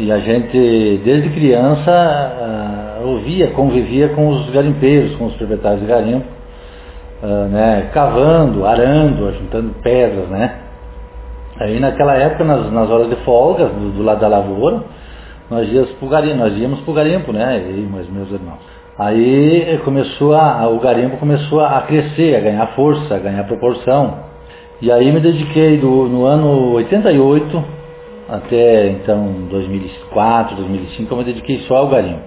E a gente, desde criança, uh, ouvia, convivia com os garimpeiros, com os proprietários de garimpo, uh, né, cavando, arando, juntando pedras, né? Aí naquela época, nas, nas horas de folga, do, do, lado da lavoura, nós íamos para o garimpo, nós íamos pro garimpo, né? Eu e meus irmãos. Aí começou a, o garimpo começou a crescer, a ganhar força, a ganhar proporção. E aí me dediquei do, no ano 88 até então 2004, 2005, eu me dediquei só ao garimpo.